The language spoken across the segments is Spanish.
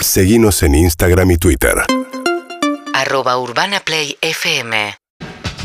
Seguimos en Instagram y Twitter. arroba urbanaplayfm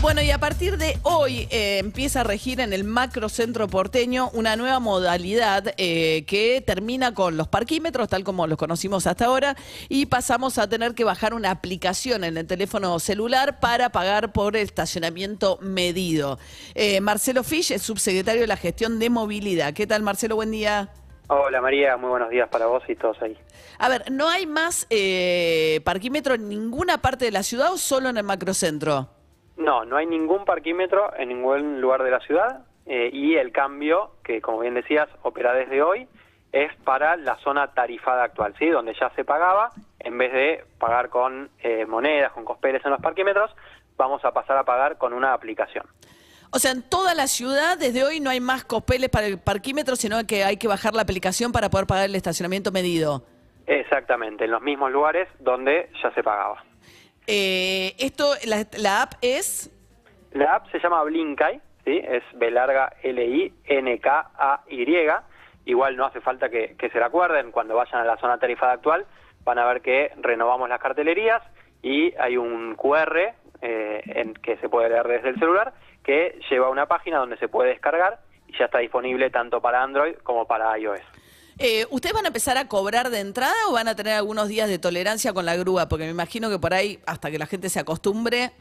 Bueno, y a partir de hoy eh, empieza a regir en el macrocentro porteño una nueva modalidad eh, que termina con los parquímetros, tal como los conocimos hasta ahora, y pasamos a tener que bajar una aplicación en el teléfono celular para pagar por estacionamiento medido. Eh, Marcelo Fisch es subsecretario de la gestión de movilidad. ¿Qué tal, Marcelo? Buen día. Hola María, muy buenos días para vos y todos ahí. A ver, ¿no hay más eh, parquímetro en ninguna parte de la ciudad o solo en el macrocentro? No, no hay ningún parquímetro en ningún lugar de la ciudad eh, y el cambio, que como bien decías, opera desde hoy, es para la zona tarifada actual, ¿sí? Donde ya se pagaba, en vez de pagar con eh, monedas, con cospeles en los parquímetros, vamos a pasar a pagar con una aplicación. O sea, en toda la ciudad desde hoy no hay más cospeles para el parquímetro, sino que hay que bajar la aplicación para poder pagar el estacionamiento medido. Exactamente, en los mismos lugares donde ya se pagaba. Eh, esto, la, la app es... La app se llama Blinkai, ¿sí? es B larga L-I-N-K-A-Y. Igual no hace falta que, que se la acuerden, cuando vayan a la zona tarifada actual van a ver que renovamos las cartelerías y hay un QR eh, en que se puede leer desde el celular que lleva a una página donde se puede descargar y ya está disponible tanto para Android como para iOS. Eh, ¿Ustedes van a empezar a cobrar de entrada o van a tener algunos días de tolerancia con la grúa? Porque me imagino que por ahí, hasta que la gente se acostumbre...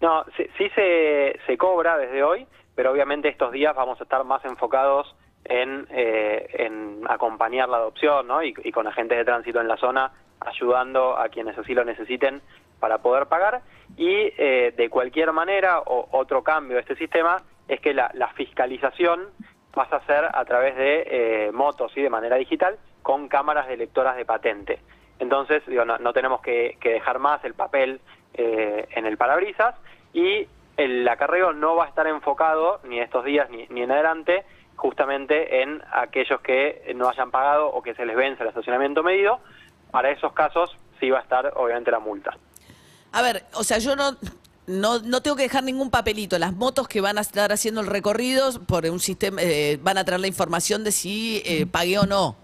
No, sí, sí se, se cobra desde hoy, pero obviamente estos días vamos a estar más enfocados en, eh, en acompañar la adopción ¿no? y, y con agentes de tránsito en la zona, ayudando a quienes así lo necesiten para poder pagar. Y eh, de cualquier manera, o, otro cambio de este sistema es que la, fiscalización pasa a ser a través de eh, motos y de manera digital con cámaras de lectoras de patente. Entonces, digo, no, no tenemos que, que dejar más el papel eh, en el parabrisas y el acarreo no va a estar enfocado ni estos días ni, ni en adelante justamente en aquellos que no hayan pagado o que se les vence el estacionamiento medido. Para esos casos sí va a estar obviamente la multa. A ver, o sea, yo no, no, no tengo que dejar ningún papelito. Las motos que van a estar haciendo el recorrido por un sistema eh, van a traer la información de si eh, pagué o no.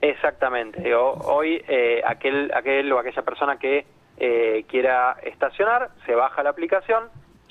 Exactamente. O- hoy eh, aquel, aquel o aquella persona que eh, quiera estacionar se baja la aplicación,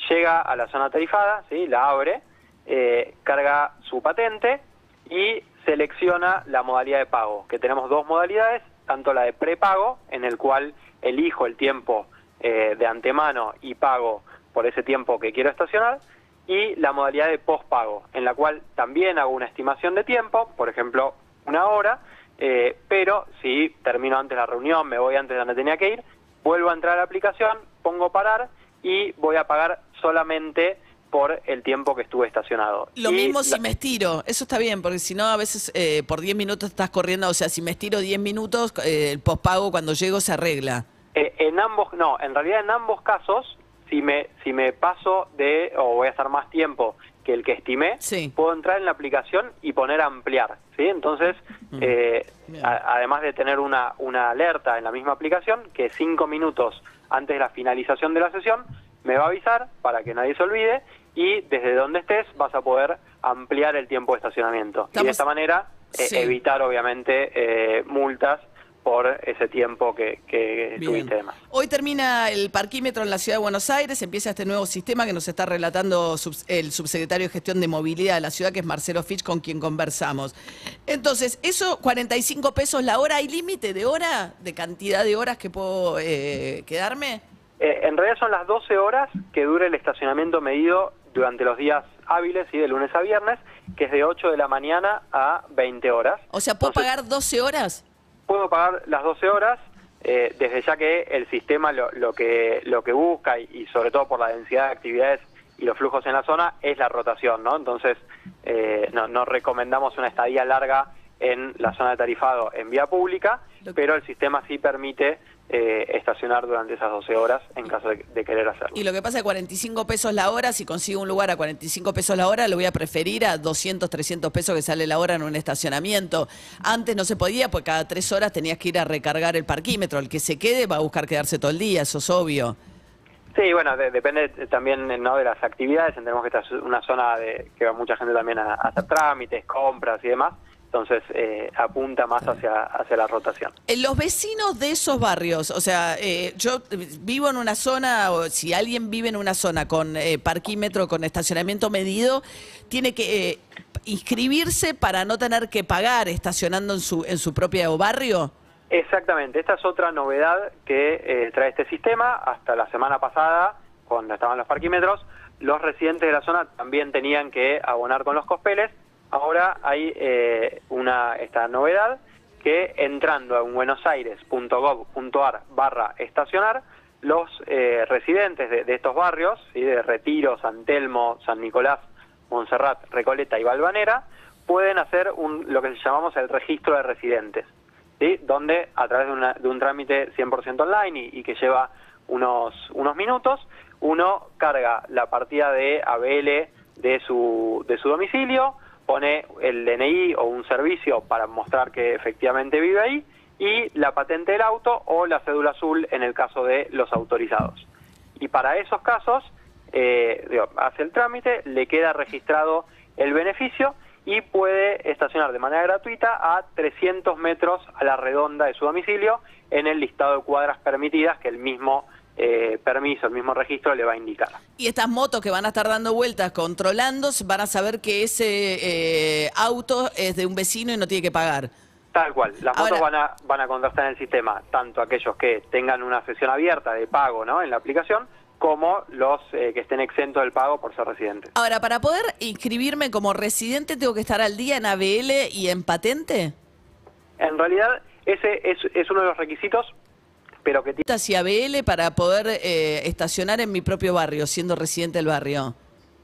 llega a la zona tarifada, ¿sí? la abre, eh, carga su patente y selecciona la modalidad de pago, que tenemos dos modalidades, tanto la de prepago, en el cual elijo el tiempo eh, de antemano y pago por ese tiempo que quiero estacionar, y la modalidad de postpago, en la cual también hago una estimación de tiempo, por ejemplo, una hora, eh, pero si termino antes la reunión, me voy antes de donde tenía que ir, vuelvo a entrar a la aplicación, pongo parar y voy a pagar solamente por el tiempo que estuve estacionado. Lo Y mismo la- si me estiro, eso está bien, porque si no, a veces eh, por 10 minutos estás corriendo, o sea, si me estiro 10 minutos, eh, el pospago cuando llego se arregla. Eh, en ambos, no, en realidad en ambos casos, si me, si me paso de, o voy a estar más tiempo que el que estimé, Sí. puedo entrar en la aplicación y poner ampliar, ¿sí? Entonces, eh, Bien. a- además de tener una, una alerta en la misma aplicación, que cinco minutos antes de la finalización de la sesión, me va a avisar para que nadie se olvide y desde donde estés vas a poder ampliar el tiempo de estacionamiento. Y de esta manera eh, Sí. evitar, obviamente, eh, multas por ese tiempo que, tuviste de más. Hoy termina el parquímetro en la ciudad de Buenos Aires, empieza este nuevo sistema que nos está relatando el subsecretario de Gestión de Movilidad de la ciudad, que es Marcelo Fitch, con quien conversamos. Entonces, eso, 45 pesos la hora, ¿hay límite de hora, de cantidad de horas que puedo eh, quedarme? Eh, en realidad son las 12 horas que dura el estacionamiento medido durante los días hábiles, ¿sí? de lunes a viernes, que es de 8 de la mañana a 20 horas. O sea, ¿puedo Entonces, pagar 12 horas? Puedo pagar las 12 horas, eh, desde ya que el sistema lo, lo que, lo que busca, y, sobre todo por la densidad de actividades y los flujos en la zona, es la rotación, ¿no? Entonces, eh, no, no recomendamos una estadía larga en la zona de tarifado en vía pública, pero el sistema sí permite eh, estacionar durante esas 12 horas en caso de, de querer hacerlo. Y lo que pasa es que 45 pesos la hora, si consigo un lugar a 45 pesos la hora, lo voy a preferir a 200, 300 pesos que sale la hora en un estacionamiento. Antes no se podía, porque cada tres horas tenías que ir a recargar el parquímetro. El que se quede va a buscar quedarse todo el día, eso es obvio. Sí, bueno, de- depende también ¿no? de las actividades. Entendemos que esta es una zona de, que va mucha gente también a, a hacer trámites, compras y demás. Entonces eh, apunta más hacia, hacia la rotación. Eh, Los vecinos de esos barrios, o sea, eh, yo vivo en una zona, o si alguien vive en una zona con eh, parquímetro, con estacionamiento medido, tiene que eh, inscribirse para no tener que pagar estacionando en su, en su propio barrio. Exactamente, esta es otra novedad que eh, trae este sistema. Hasta la semana pasada, cuando estaban los parquímetros, los residentes de la zona también tenían que abonar con los cospeles. Ahora hay eh, una esta novedad que entrando a buenosaires.gov.ar barra estacionar, los eh, residentes de, de estos barrios, ¿sí? de Retiro, San Telmo, San Nicolás, Montserrat, Recoleta y Balvanera, pueden hacer un, lo que llamamos el registro de residentes. donde a través de, una- de un trámite 100% online y, y que lleva unos, unos minutos, uno carga la partida de ABL de su, de su domicilio, pone el DNI o un servicio para mostrar que efectivamente vive ahí y la patente del auto o la cédula azul en el caso de los autorizados. Y para esos casos, eh, digo, hace el trámite, le queda registrado el beneficio y puede estacionar de manera gratuita a 300 metros a la redonda de su domicilio en el listado de cuadras permitidas que el mismo eh, permiso, el mismo registro le va a indicar. Y estas motos que van a estar dando vueltas controlando, van a saber que ese eh, auto es de un vecino y no tiene que pagar. Tal cual, las motos Ahora- van a, van a contrastar en el sistema, tanto aquellos que tengan una sesión abierta de pago ¿no? en la aplicación, como los eh, que estén exentos del pago por ser residentes. Ahora, para poder inscribirme como residente, ¿tengo que estar al día en ABL y en patente? En realidad, ese es, es uno de los requisitos, pero que tiene... hacia ABL para poder eh, estacionar en mi propio barrio, siendo residente del barrio.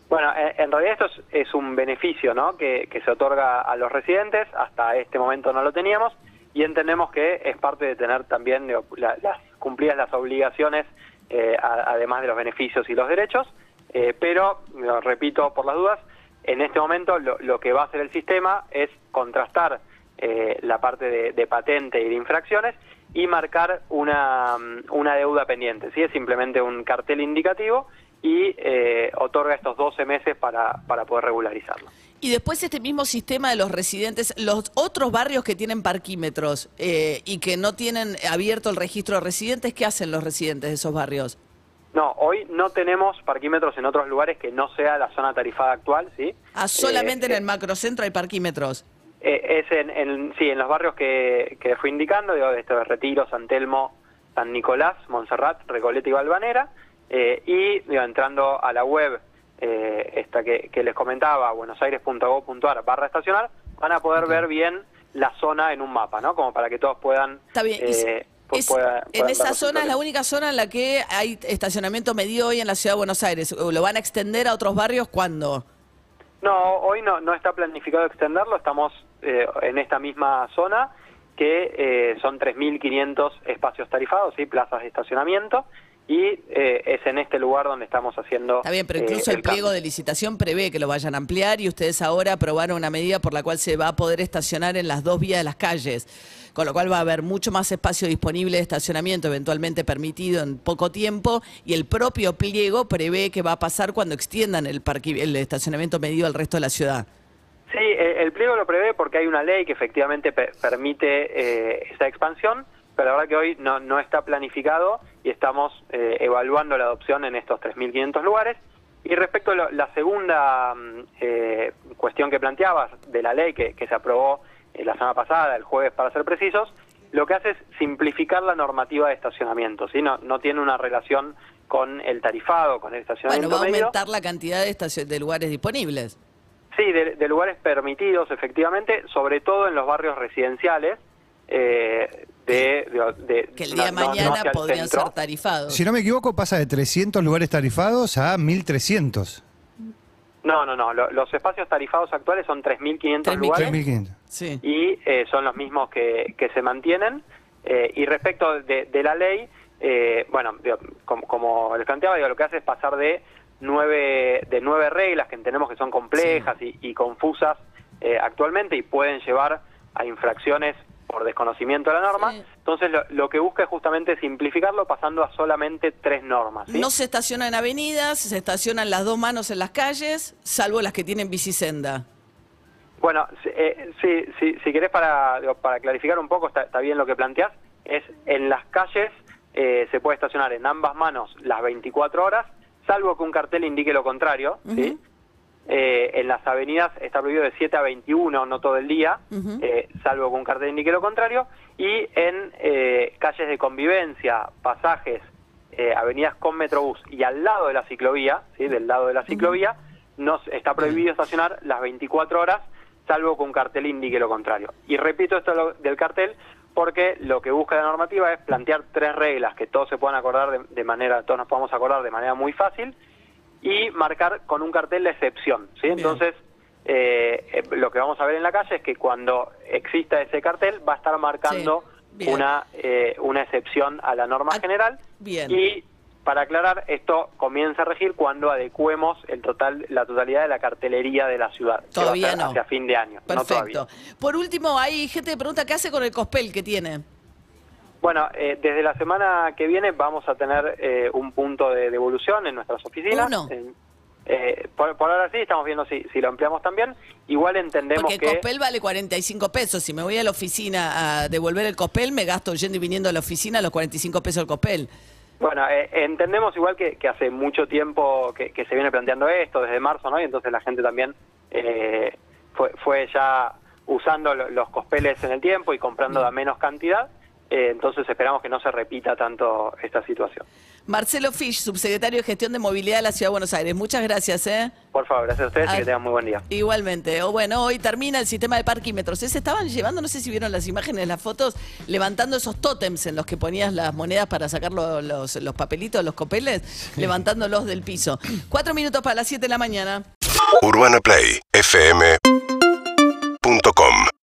Bueno, en realidad esto es, es un beneficio ¿no? que, que se otorga a los residentes, hasta este momento no lo teníamos, y entendemos que es parte de tener también digo, la- las cumplidas las obligaciones, eh, a- además de los beneficios y los derechos, eh, pero, digo, repito por las dudas, en este momento lo, lo que va a hacer el sistema es contrastar eh, la parte de, de patente y de infracciones y marcar una, una deuda pendiente. ¿sí? Es simplemente un cartel indicativo y eh, otorga estos 12 meses para, para poder regularizarlo. Y después este mismo sistema de los residentes, los otros barrios que tienen parquímetros eh, y que no tienen abierto el registro de residentes, ¿qué hacen los residentes de esos barrios? No, hoy no tenemos parquímetros en otros lugares que no sea la zona tarifada actual, ¿sí? Ah, solamente Eh, en el macrocentro hay parquímetros. Eh, es en, en- sí, en los barrios que, que fui indicando, digo, esto Retiro, San Telmo, San Nicolás, Montserrat, Recoleta y Balvanera, eh, y digo, entrando a la web eh, esta que, que les comentaba, buenosaires.gov.ar barra estacionar, van a poder ver bien la zona en un mapa, ¿no? Como para que todos puedan... Está bien. y eh, pu- es- pueda- en esa zona es la única zona en la que hay estacionamiento medido hoy en la ciudad de Buenos Aires. ¿Lo van a extender a otros barrios cuándo? No, hoy no, no está planificado extenderlo, estamos eh, en esta misma zona que eh, son 3.500 espacios tarifados, ¿sí? plazas de estacionamiento, y eh, es en este lugar donde estamos haciendo... Está bien, pero eh, incluso el pliego cambio. de licitación prevé que lo vayan a ampliar y ustedes ahora aprobaron una medida por la cual se va a poder estacionar en las dos vías de las calles, con lo cual va a haber mucho más espacio disponible de estacionamiento, eventualmente permitido en poco tiempo, y el propio pliego prevé que va a pasar cuando extiendan el, el estacionamiento medido al resto de la ciudad. Sí, eh, el pliego lo prevé porque hay una ley que efectivamente pe- permite eh, esa expansión, pero la verdad que hoy no, no está planificado y estamos eh, evaluando la adopción en estos 3.500 lugares. Y respecto a lo- la segunda mm, eh, cuestión que planteabas de la ley que, que se aprobó eh, la semana pasada, el jueves para ser precisos, lo que hace es simplificar la normativa de estacionamiento, ¿sí? no, no tiene una relación con el tarifado, con el Bueno, estacionamiento va a medio. aumentar la cantidad de, de lugares disponibles. Sí, de, de lugares permitidos, efectivamente, sobre todo en los barrios residenciales. eh, de, de- de- Que el día no- mañana podrían centro. ser tarifados. Si no me equivoco, pasa de 300 lugares tarifados a 1300. No, no, no. lo- los espacios tarifados actuales son 3.500 3.500. lugares 3500. Sí. y eh, son los mismos que, que se mantienen. Eh, y respecto de, de la ley, eh, bueno, digo, como, como les planteaba, digo, lo que hace es pasar de nueve, de nueve reglas que entendemos que son complejas y, y confusas eh, actualmente y pueden llevar a infracciones por desconocimiento de la norma. Sí. Entonces, lo, lo que busca es justamente simplificarlo pasando a solamente tres normas. ¿sí? No se estaciona en avenidas, se estacionan las dos manos en las calles, salvo las que tienen bicisenda. Bueno, si- eh, sí, sí, si querés para, para clarificar un poco, está, está bien lo que planteás, es en las calles eh, se puede estacionar en ambas manos las 24 horas, salvo que un cartel indique lo contrario, ¿sí? Eh, en las avenidas está prohibido de 7 a 21, no todo el día, eh, salvo que un cartel indique lo contrario, y en eh, calles de convivencia, pasajes, eh, avenidas con Metrobús y al lado de la ciclovía, ¿sí? del lado de la ciclovía, no se- está prohibido estacionar las 24 horas, salvo que un cartel indique lo contrario. Y repito esto del cartel porque lo que busca la normativa es plantear tres reglas que todos se puedan acordar de, de manera, todos nos podamos acordar de manera muy fácil y marcar con un cartel la excepción, ¿sí? Bien. Entonces, eh, eh, lo que vamos a ver en la calle es que cuando exista ese cartel va a estar marcando Sí, una eh, una excepción a la norma general bien. y para aclarar esto comienza a regir cuando adecuemos el total la totalidad de la cartelería de la ciudad Todavía no. hacia fin de año no. Perfecto. Por último, hay gente que pregunta qué hace con el cospel que tiene. Bueno, eh, desde la semana que viene vamos a tener eh, un punto de devolución en nuestras oficinas. Uno. Eh, por, por ahora sí, estamos viendo si, si lo ampliamos también. Igual entendemos Porque el que... cospel vale 45 pesos. Si me voy a la oficina a devolver el cospel, me gasto yendo y viniendo a la oficina los 45 pesos del cospel. Bueno, eh, entendemos igual que, que hace mucho tiempo que, que se viene planteando esto, desde marzo, ¿no? Y entonces la gente también eh, fue, fue ya usando lo- los cospeles en el tiempo y comprando a menos cantidad. Eh, entonces esperamos que no se repita tanto esta situación. Marcelo Fisch, subsecretario de Gestión de Movilidad de la Ciudad de Buenos Aires. Muchas gracias, ¿eh? Por favor, gracias a ustedes Ah. y que tengan muy buen día. Igualmente. O bueno, hoy termina el sistema de parquímetros. Se estaban llevando, no sé si vieron las imágenes, las fotos, levantando esos tótems en los que ponías las monedas para sacar lo- los, los papelitos, los copeles, levantándolos del piso. Cuatro minutos para las siete de la mañana. Urbana Play fm